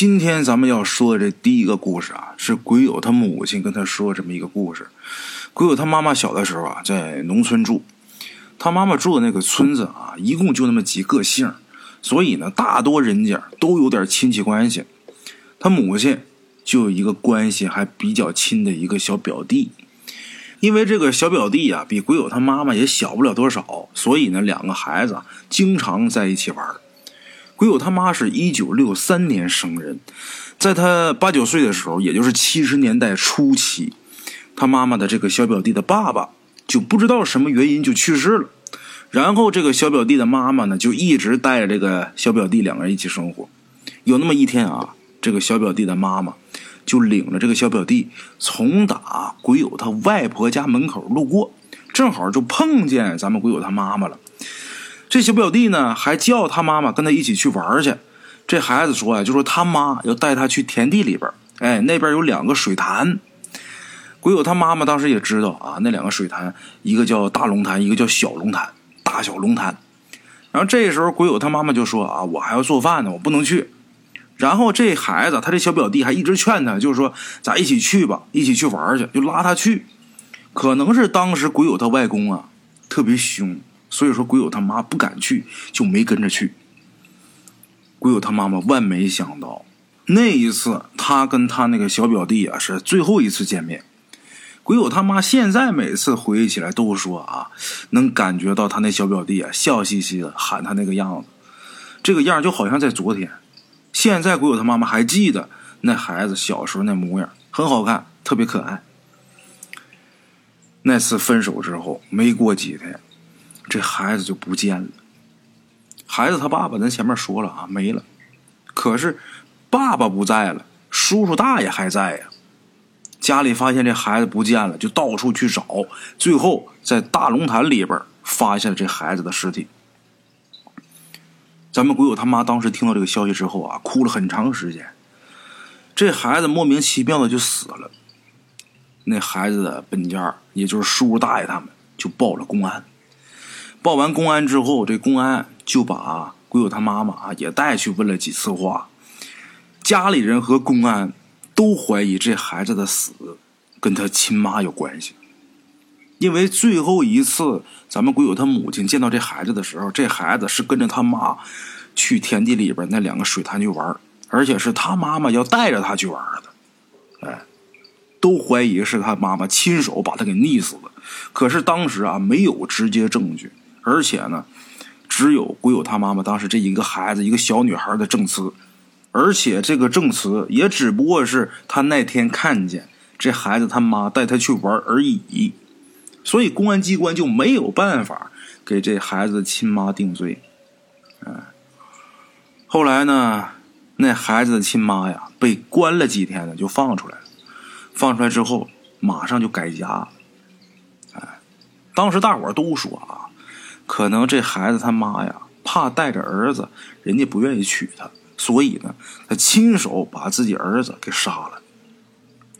今天咱们要说的这第一个故事啊，是鬼友他母亲跟他说这么一个故事。鬼友他妈妈小的时候啊，在农村住，他妈妈住的那个村子啊，一共就那么几个姓，所以呢，大多人家都有点亲戚关系。他母亲就有一个关系还比较亲的一个小表弟，因为这个小表弟啊，比鬼友他妈妈也小不了多少，所以呢，两个孩子经常在一起玩。鬼友他妈是一九六三年生人，在他八九岁的时候，也就是七十年代初期，他妈妈的这个小表弟的爸爸就不知道什么原因就去世了。然后这个小表弟的妈妈呢，就一直带着这个小表弟两个人一起生活。有那么一天啊，这个小表弟的妈妈就领着这个小表弟从打鬼友他外婆家门口路过，正好就碰见咱们鬼友他妈妈了。这小表弟呢，还叫他妈妈跟他一起去玩去。这孩子说呀，就说他妈要带他去田地里边，哎，那边有两个水潭。鬼友他妈妈当时也知道啊，那两个水潭，一个叫大龙潭，一个叫小龙潭，大小龙潭。然后这时候鬼友他妈妈就说啊，我还要做饭呢，我不能去。然后这孩子，他这小表弟还一直劝他，就是说咱一起去吧，一起去玩去，就拉他去。可能是当时鬼友他外公啊特别凶。所以说，鬼友他妈不敢去，就没跟着去。鬼友他妈妈万没想到，那一次他跟他那个小表弟啊是最后一次见面。鬼友他妈现在每次回忆起来都说啊，能感觉到他那小表弟啊笑嘻嘻的喊他那个样子，这个样就好像在昨天。现在鬼友他妈妈还记得那孩子小时候那模样，很好看，特别可爱。那次分手之后，没过几天。这孩子就不见了。孩子他爸爸咱前面说了啊，没了。可是爸爸不在了，叔叔大爷还在呀。家里发现这孩子不见了，就到处去找，最后在大龙潭里边发现了这孩子的尸体。咱们鬼友他妈当时听到这个消息之后啊，哭了很长时间。这孩子莫名其妙的就死了。那孩子的本家，也就是叔叔大爷他们，就报了公安。报完公安之后，这公安就把鬼友他妈妈啊也带去问了几次话。家里人和公安都怀疑这孩子的死跟他亲妈有关系，因为最后一次咱们鬼友他母亲见到这孩子的时候，这孩子是跟着他妈去田地里边那两个水潭去玩，而且是他妈妈要带着他去玩的。哎，都怀疑是他妈妈亲手把他给溺死的。可是当时啊没有直接证据。而且呢，只有鬼友他妈妈当时这一个孩子一个小女孩的证词，而且这个证词也只不过是他那天看见这孩子他妈带他去玩而已，所以公安机关就没有办法给这孩子亲妈定罪。嗯，后来呢，那孩子的亲妈呀被关了几天呢，就放出来了。放出来之后，马上就改嫁。哎，当时大伙都说啊。可能这孩子他妈呀，怕带着儿子，人家不愿意娶她，所以呢，他亲手把自己儿子给杀了。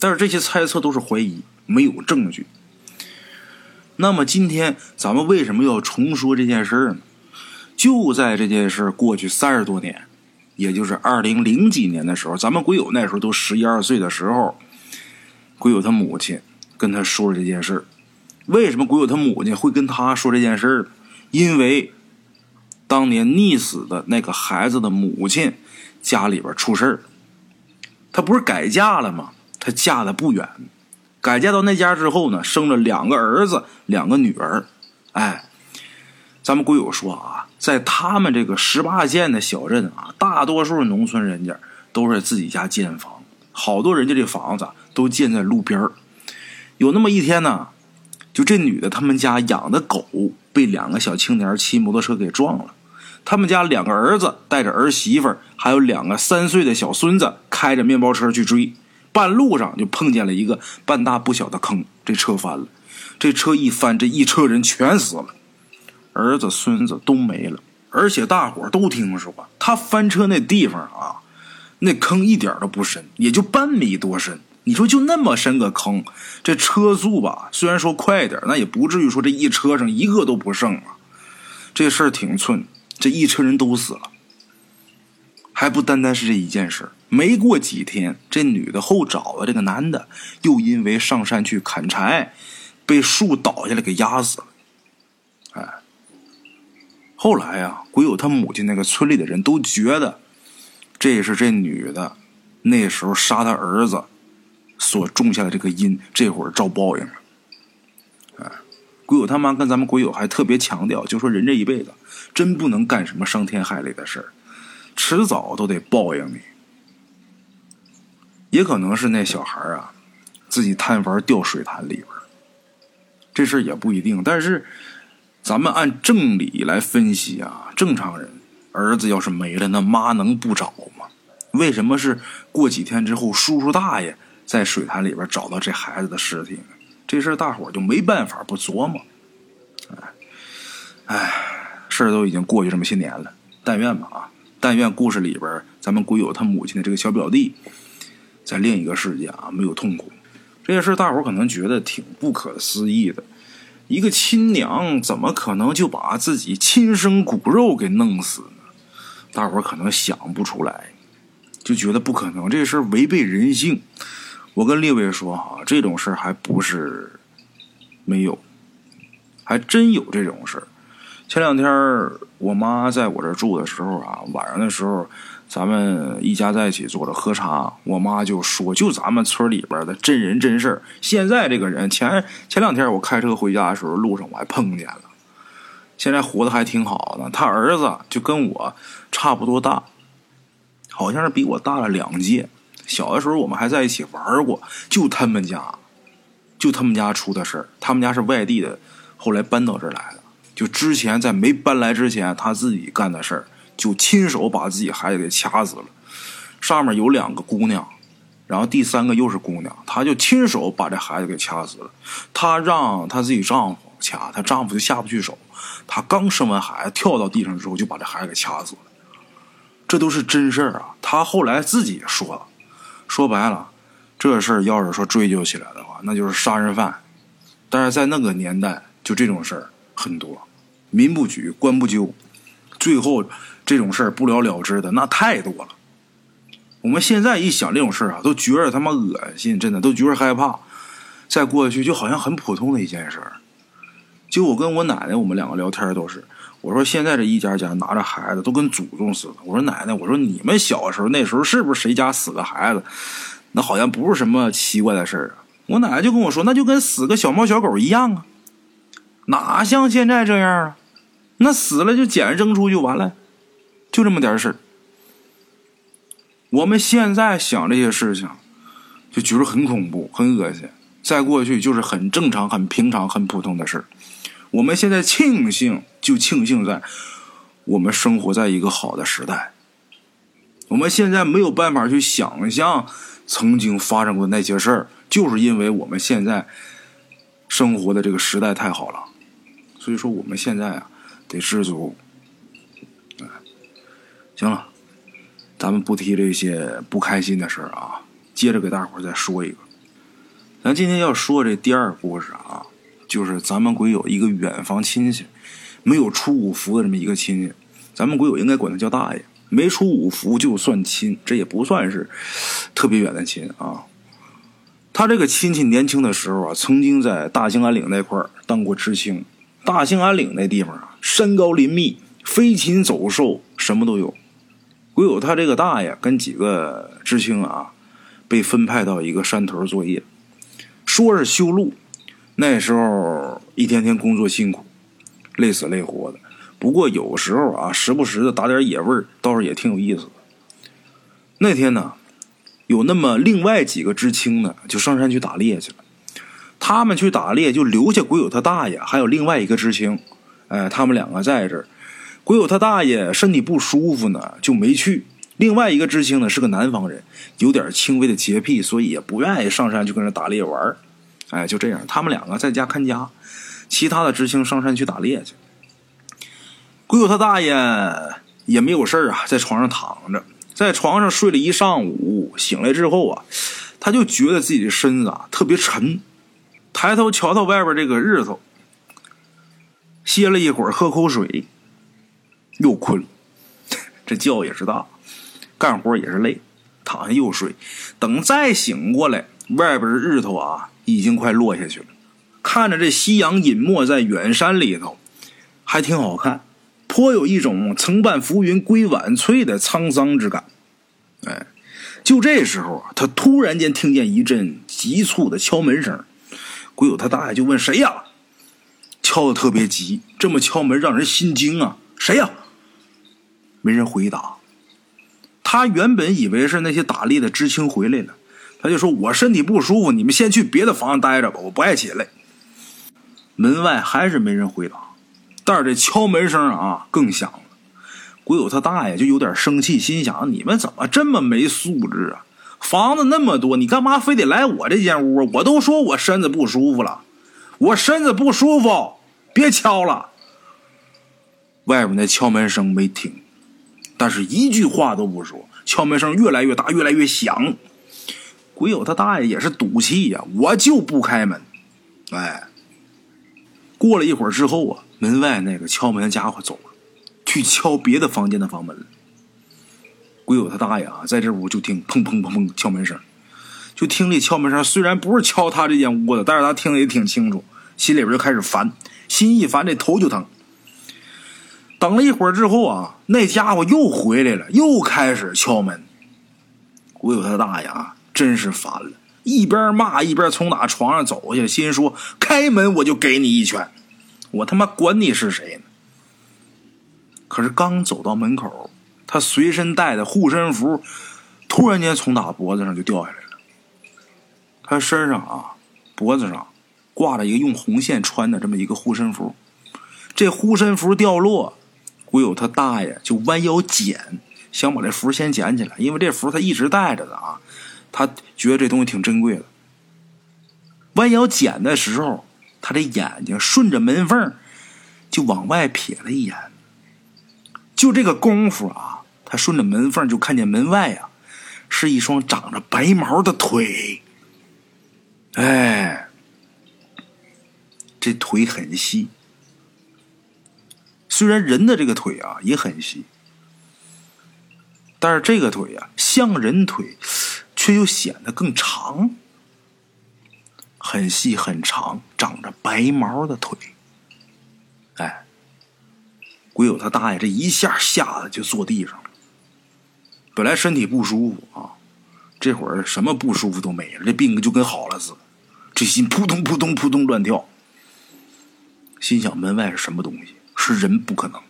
但是这些猜测都是怀疑，没有证据。那么今天咱们为什么要重说这件事呢？就在这件事过去三十多年，也就是二零零几年的时候，咱们鬼友那时候都十一二岁的时候，鬼友他母亲跟他说了这件事为什么鬼友他母亲会跟他说这件事呢？因为当年溺死的那个孩子的母亲家里边出事儿，她不是改嫁了吗？她嫁的不远，改嫁到那家之后呢，生了两个儿子，两个女儿。哎，咱们鬼友说啊，在他们这个十八线的小镇啊，大多数农村人家都是自己家建房，好多人家这房子都建在路边有那么一天呢，就这女的他们家养的狗。被两个小青年骑摩托车给撞了，他们家两个儿子带着儿媳妇还有两个三岁的小孙子，开着面包车去追，半路上就碰见了一个半大不小的坑，这车翻了，这车一翻，这一车人全死了，儿子孙子都没了，而且大伙都听说，他翻车那地方啊，那坑一点都不深，也就半米多深。你说就那么深个坑，这车速吧，虽然说快点那也不至于说这一车上一个都不剩啊。这事儿挺寸，这一车人都死了，还不单单是这一件事没过几天，这女的后找的这个男的，又因为上山去砍柴，被树倒下来给压死了。哎，后来呀，鬼友他母亲那个村里的人都觉得，这是这女的那时候杀他儿子所种下的这个因，这会儿遭报应了。哎，鬼友他妈跟咱们鬼友还特别强调，就说人这一辈子真不能干什么伤天害理的事儿，迟早都得报应你。也可能是那小孩啊，自己贪玩掉水潭里边这事也不一定。但是，咱们按正理来分析啊，正常人儿子要是没了，那妈能不找吗？为什么是过几天之后，叔叔大爷在水潭里边找到这孩子的尸体？这事大伙就没办法不琢磨。哎，哎，事儿都已经过去这么些年了，但愿吧啊，但愿故事里边咱们鬼友他母亲的这个小表弟。在另一个世界啊，没有痛苦。这些事大伙可能觉得挺不可思议的。一个亲娘怎么可能就把自己亲生骨肉给弄死呢？大伙可能想不出来，就觉得不可能。这事违背人性。我跟列位说哈，这种事还不是没有，还真有这种事前两天我妈在我这住的时候啊，晚上的时候。咱们一家在一起坐着喝茶，我妈就说：“就咱们村里边的真人真事现在这个人，前前两天我开车回家的时候，路上我还碰见了。现在活的还挺好的。他儿子就跟我差不多大，好像是比我大了两届。小的时候我们还在一起玩过。就他们家，就他们家出的事儿。他们家是外地的，后来搬到这儿来的。就之前在没搬来之前，他自己干的事儿。”就亲手把自己孩子给掐死了，上面有两个姑娘，然后第三个又是姑娘，他就亲手把这孩子给掐死了。他让他自己丈夫掐，他丈夫就下不去手。他刚生完孩子，跳到地上之后就把这孩子给掐死了。这都是真事儿啊！他后来自己也说了，说白了，这事儿要是说追究起来的话，那就是杀人犯。但是在那个年代，就这种事儿很多，民不举，官不究，最后。这种事儿不了了之的那太多了。我们现在一想这种事儿啊，都觉得他妈恶心，真的都觉得害怕。再过去就好像很普通的一件事儿。就我跟我奶奶，我们两个聊天都是，我说现在这一家家拿着孩子都跟祖宗似的。我说奶奶，我说你们小时候那时候是不是谁家死个孩子，那好像不是什么奇怪的事儿啊？我奶奶就跟我说，那就跟死个小猫小狗一样啊，哪像现在这样啊？那死了就捡扔出就完了。就这么点事，我们现在想这些事情，就觉得很恐怖、很恶心。在过去就是很正常、很平常、很普通的事儿。我们现在庆幸，就庆幸在我们生活在一个好的时代。我们现在没有办法去想象曾经发生过那些事儿，就是因为我们现在生活的这个时代太好了。所以说，我们现在啊，得知足。行了，咱们不提这些不开心的事儿啊，接着给大伙儿再说一个。咱今天要说这第二故事啊，就是咱们鬼友一个远房亲戚，没有出五福的这么一个亲戚，咱们鬼友应该管他叫大爷。没出五福就算亲，这也不算是特别远的亲啊。他这个亲戚年轻的时候啊，曾经在大兴安岭那块当过知青。大兴安岭那地方啊，山高林密，飞禽走兽什么都有。鬼友他这个大爷跟几个知青啊，被分派到一个山头作业，说是修路。那时候一天天工作辛苦，累死累活的。不过有时候啊，时不时的打点野味儿，倒是也挺有意思的。那天呢，有那么另外几个知青呢，就上山去打猎去了。他们去打猎，就留下鬼友他大爷还有另外一个知青，哎，他们两个在这儿。鬼友他大爷身体不舒服呢，就没去。另外一个知青呢是个南方人，有点轻微的洁癖，所以也不愿意上山去跟人打猎玩哎，就这样，他们两个在家看家，其他的知青上山去打猎去。鬼友他大爷也没有事啊，在床上躺着，在床上睡了一上午，醒来之后啊，他就觉得自己的身子啊特别沉，抬头瞧到外边这个日头，歇了一会儿，喝口水。又困，这觉也是大，干活也是累，躺下又睡。等再醒过来，外边的日头啊已经快落下去了。看着这夕阳隐没在远山里头，还挺好看，颇有一种“曾伴浮云归晚翠”的沧桑之感。哎，就这时候啊，他突然间听见一阵急促的敲门声。鬼友他大爷就问：“谁呀？”敲的特别急，这么敲门让人心惊啊！谁呀？没人回答。他原本以为是那些打猎的知青回来了，他就说：“我身体不舒服，你们先去别的房子待着吧，我不爱起来。”门外还是没人回答，但是这敲门声啊更响了。鬼友他大爷就有点生气，心想：“你们怎么这么没素质啊？房子那么多，你干嘛非得来我这间屋？我都说我身子不舒服了，我身子不舒服，别敲了。”外面那敲门声没停。但是一句话都不说，敲门声越来越大，越来越响。鬼友他大爷也是赌气呀，我就不开门。哎，过了一会儿之后啊，门外那个敲门的家伙走了，去敲别的房间的房门了。鬼友他大爷啊，在这屋就听砰砰砰砰敲门声，就听这敲门声，虽然不是敲他这间屋子，但是他听得也挺清楚，心里边就开始烦，心一烦这头就疼。等了一会儿之后啊，那家伙又回来了，又开始敲门。鬼友他大爷啊，真是烦了，一边骂一边从打床上走下来，心说：“开门我就给你一拳，我他妈管你是谁呢！”可是刚走到门口，他随身带的护身符突然间从打脖子上就掉下来了。他身上啊，脖子上挂着一个用红线穿的这么一个护身符，这护身符掉落。鬼友他大爷就弯腰捡，想把这符先捡起来，因为这符他一直带着的啊，他觉得这东西挺珍贵的。弯腰捡的时候，他的眼睛顺着门缝就往外瞥了一眼，就这个功夫啊，他顺着门缝就看见门外啊是一双长着白毛的腿，哎，这腿很细。虽然人的这个腿啊也很细，但是这个腿啊像人腿，却又显得更长，很细很长，长着白毛的腿。哎，鬼友他大爷这一下吓得就坐地上了。本来身体不舒服啊，这会儿什么不舒服都没了，这病就跟好了似的，这心扑通扑通扑通乱跳，心想门外是什么东西？是人不可能，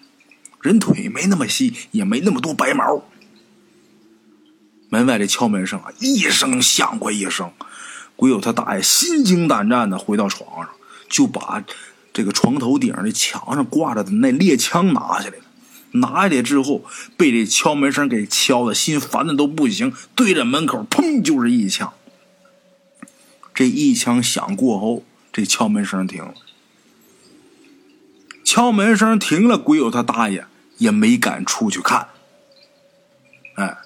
人腿没那么细，也没那么多白毛。门外的敲门声啊，一声响过一声，鬼友他大爷心惊胆战的回到床上，就把这个床头顶的墙上挂着的那猎枪拿下来了。拿下来之后，被这敲门声给敲的心烦的都不行，对着门口砰就是一枪。这一枪响过后，这敲门声停了。敲门声停了，鬼友他大爷也没敢出去看。哎，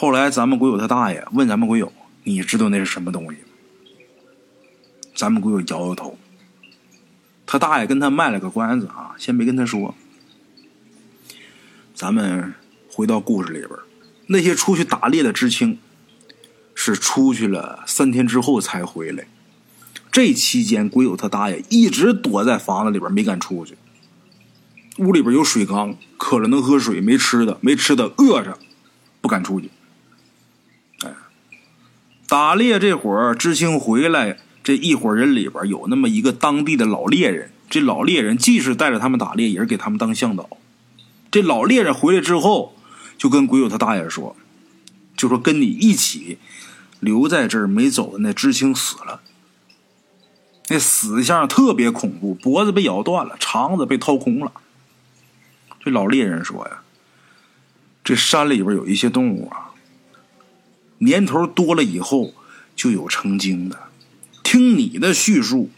后来咱们鬼友他大爷问咱们鬼友：“你知道那是什么东西吗？”咱们鬼友摇摇头。他大爷跟他卖了个关子啊，先没跟他说。咱们回到故事里边，那些出去打猎的知青，是出去了三天之后才回来。这期间，鬼友他大爷一直躲在房子里边，没敢出去。屋里边有水缸，渴了能喝水，没吃的，没吃的饿着，不敢出去。打猎这会儿，知青回来，这一伙人里边有那么一个当地的老猎人。这老猎人既是带着他们打猎，也是给他们当向导。这老猎人回来之后，就跟鬼友他大爷说：“就说跟你一起留在这儿没走的那知青死了。”那死相特别恐怖，脖子被咬断了，肠子被掏空了。这老猎人说呀：“这山里边有一些动物啊，年头多了以后就有成精的。听你的叙述，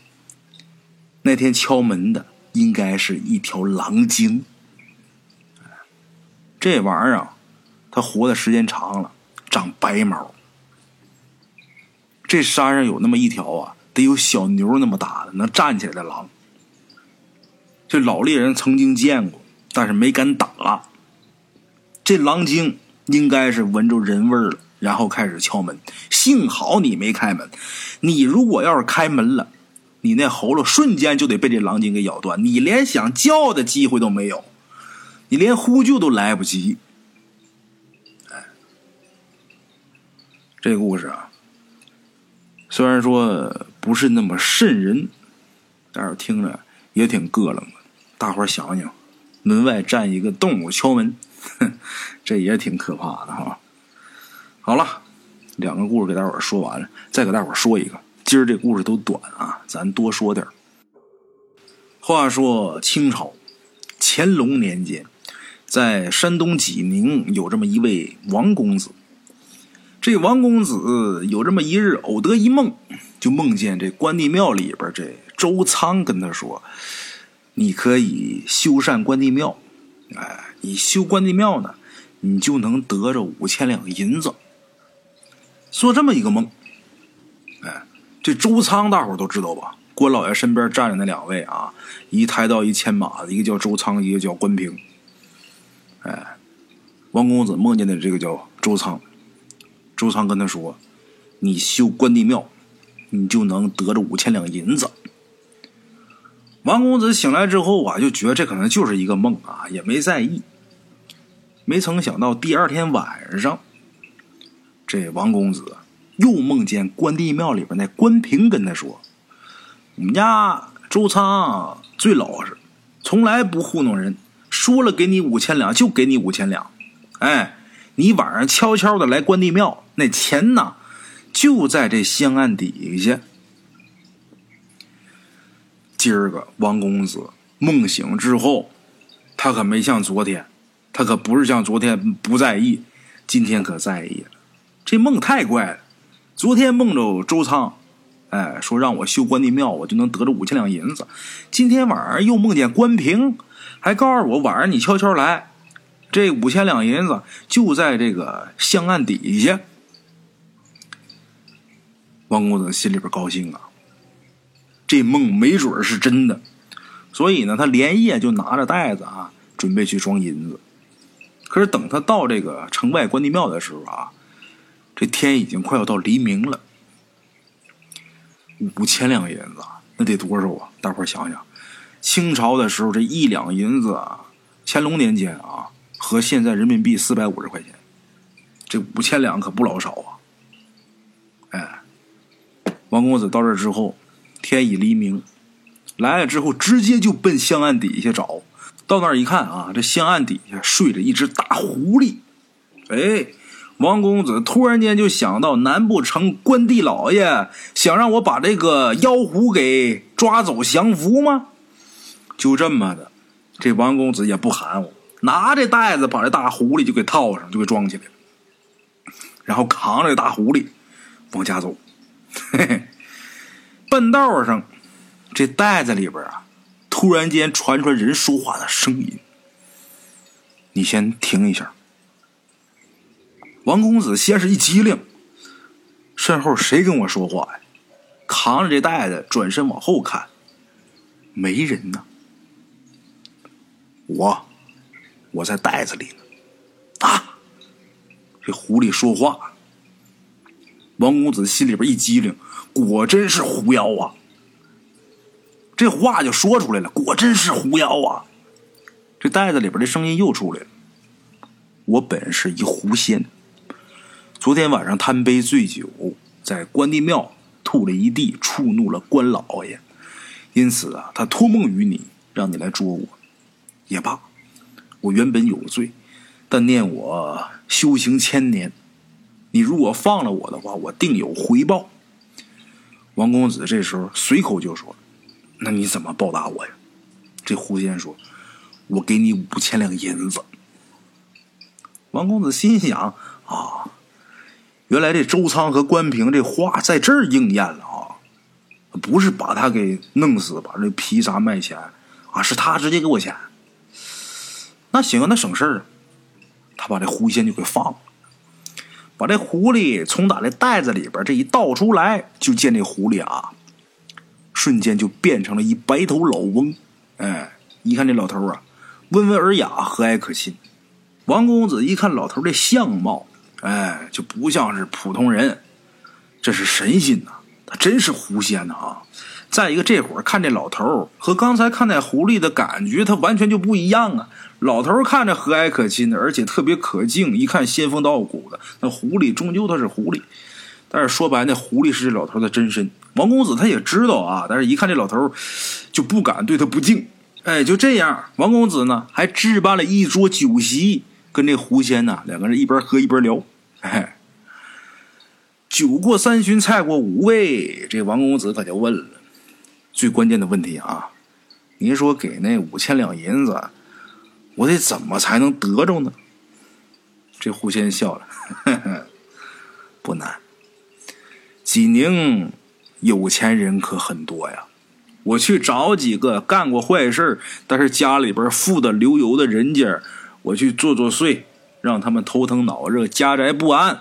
那天敲门的应该是一条狼精。这玩意儿啊，它活的时间长了，长白毛。这山上有那么一条啊。”得有小牛那么大的能站起来的狼，这老猎人曾经见过，但是没敢打。这狼精应该是闻着人味儿了，然后开始敲门。幸好你没开门，你如果要是开门了，你那喉咙瞬间就得被这狼精给咬断，你连想叫的机会都没有，你连呼救都来不及。哎，这故事啊，虽然说不是那么瘆人，但是听着也挺膈冷的。大伙儿想想，门外站一个动物敲门，哼，这也挺可怕的哈。好了，两个故事给大伙说完了，再给大伙说一个。今儿这故事都短啊，咱多说点。话说清朝乾隆年间，在山东济宁有这么一位王公子。这王公子有这么一日偶得一梦，就梦见这关帝庙里边这周仓跟他说。你可以修缮关帝庙，哎，你修关帝庙呢，你就能得着五千两银子。做这么一个梦，哎，这周仓大伙都知道吧？关老爷身边站着那两位啊，一抬刀一牵马的，一个叫周仓，一个叫关平。哎，王公子梦见的这个叫周仓，周仓跟他说：“你修关帝庙，你就能得着五千两银子。”王公子醒来之后啊，就觉得这可能就是一个梦啊，也没在意。没曾想到第二天晚上，这王公子又梦见关帝庙里边那关平跟他说：“我们家周仓最老实，从来不糊弄人，说了给你五千两就给你五千两。哎，你晚上悄悄的来关帝庙，那钱呢就在这香案底下。”今儿个王公子梦醒之后，他可没像昨天，他可不是像昨天不在意，今天可在意了。这梦太怪了，昨天梦着周仓，哎，说让我修关帝庙，我就能得着五千两银子。今天晚上又梦见关平，还告诉我晚上你悄悄来，这五千两银子就在这个香案底下。王公子心里边高兴啊。这梦没准是真的，所以呢，他连夜就拿着袋子啊，准备去装银子。可是等他到这个城外关帝庙的时候啊，这天已经快要到黎明了。五千两银子，那得多少啊？大伙想想，清朝的时候这一两银子，乾隆年间啊，和现在人民币四百五十块钱，这五千两可不老少啊。哎，王公子到这之后。天已黎明，来了之后直接就奔香案底下找。到那儿一看啊，这香案底下睡着一只大狐狸。哎，王公子突然间就想到，难不成关帝老爷想让我把这个妖狐给抓走降服吗？就这么的，这王公子也不含糊，拿着袋子把这大狐狸就给套上，就给装起来了，然后扛着大狐狸往家走。嘿嘿。半道上，这袋子里边啊，突然间传出来人说话的声音。你先停一下。王公子先是一激灵，身后谁跟我说话呀？扛着这袋子，转身往后看，没人呢。我，我在袋子里呢。啊！这狐狸说话。王公子心里边一激灵。果真是狐妖啊！这话就说出来了，果真是狐妖啊！这袋子里边的声音又出来了。我本是一狐仙，昨天晚上贪杯醉酒，在关帝庙吐了一地，触怒了关老爷，因此啊，他托梦于你，让你来捉我。也罢，我原本有罪，但念我修行千年，你如果放了我的话，我定有回报。王公子这时候随口就说：“那你怎么报答我呀？”这狐仙说：“我给你五千两银子。”王公子心想：“啊，原来这周仓和关平这话在这儿应验了啊！不是把他给弄死，把这劈杀卖钱啊，是他直接给我钱。那行，那省事儿，他把这狐仙就给放了。”把这狐狸从打这袋子里边这一倒出来，就见这狐狸啊，瞬间就变成了一白头老翁。哎，一看这老头啊，温文尔雅，和蔼可亲。王公子一看老头的相貌，哎，就不像是普通人，这是神仙呐，他真是狐仙呐啊！再一个，这会儿看这老头和刚才看那狐狸的感觉，他完全就不一样啊！老头看着和蔼可亲的，而且特别可敬，一看仙风道骨的。那狐狸终究他是狐狸，但是说白，那狐狸是这老头的真身。王公子他也知道啊，但是一看这老头就不敢对他不敬。哎，就这样，王公子呢还置办了一桌酒席，跟这狐仙呢两个人一边喝一边聊。哎，酒过三巡，菜过五味，这王公子可就问了。最关键的问题啊！您说给那五千两银子，我得怎么才能得着呢？这狐仙笑了，呵呵，不难。济宁有钱人可很多呀，我去找几个干过坏事但是家里边富的流油的人家，我去做做祟，让他们头疼脑热、家宅不安，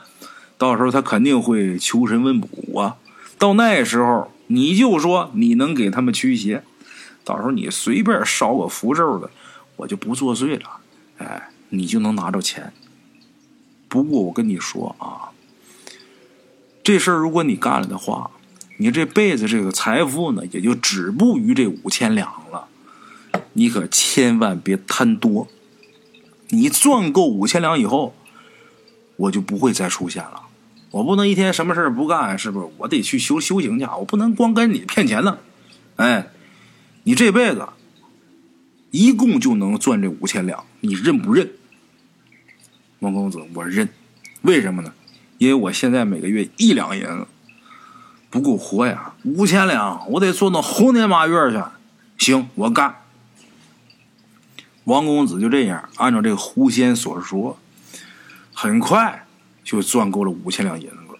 到时候他肯定会求神问卜啊。到那时候。你就说你能给他们驱邪，到时候你随便烧个符咒的，我就不作祟了。哎，你就能拿着钱。不过我跟你说啊，这事儿如果你干了的话，你这辈子这个财富呢，也就止步于这五千两了。你可千万别贪多。你赚够五千两以后，我就不会再出现了。我不能一天什么事不干，是不是？我得去修修行去，我不能光跟你骗钱呢。哎，你这辈子一共就能赚这五千两，你认不认？王公子，我认。为什么呢？因为我现在每个月一两银子不够活呀，五千两我得做到猴年马月去。行，我干。王公子就这样按照这个狐仙所说，很快。就赚够了五千两银子，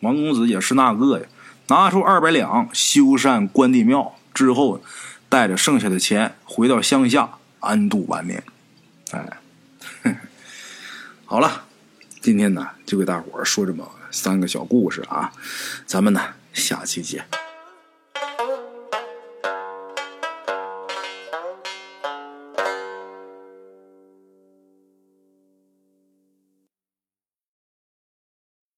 王公子也是那个呀，拿出二百两修缮关帝庙之后，带着剩下的钱回到乡下安度晚年。哎，好了，今天呢就给大伙儿说这么三个小故事啊，咱们呢下期见。